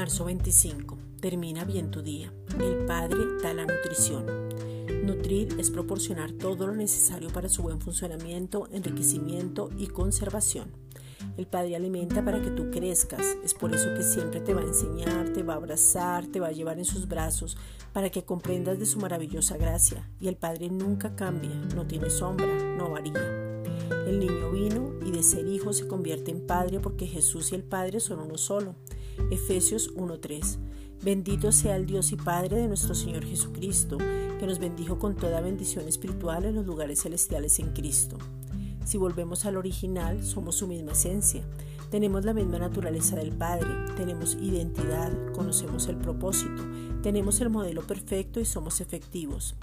Marzo 25. Termina bien tu día. El Padre da la nutrición. Nutrir es proporcionar todo lo necesario para su buen funcionamiento, enriquecimiento y conservación. El Padre alimenta para que tú crezcas. Es por eso que siempre te va a enseñar, te va a abrazar, te va a llevar en sus brazos para que comprendas de su maravillosa gracia. Y el Padre nunca cambia, no tiene sombra, no varía. El niño vino y de ser hijo se convierte en padre porque Jesús y el Padre son uno solo. Efesios 1.3. Bendito sea el Dios y Padre de nuestro Señor Jesucristo, que nos bendijo con toda bendición espiritual en los lugares celestiales en Cristo. Si volvemos al original, somos su misma esencia. Tenemos la misma naturaleza del Padre, tenemos identidad, conocemos el propósito, tenemos el modelo perfecto y somos efectivos.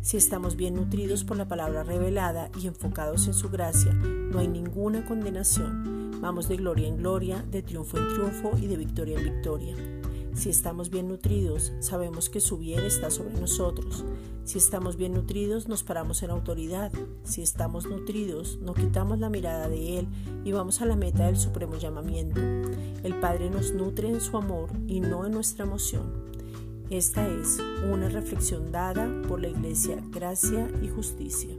Si estamos bien nutridos por la palabra revelada y enfocados en su gracia, no hay ninguna condenación. Vamos de gloria en gloria, de triunfo en triunfo y de victoria en victoria. Si estamos bien nutridos, sabemos que su bien está sobre nosotros. Si estamos bien nutridos, nos paramos en autoridad. Si estamos nutridos, no quitamos la mirada de Él y vamos a la meta del supremo llamamiento. El Padre nos nutre en su amor y no en nuestra emoción. Esta es una reflexión dada por la Iglesia Gracia y Justicia.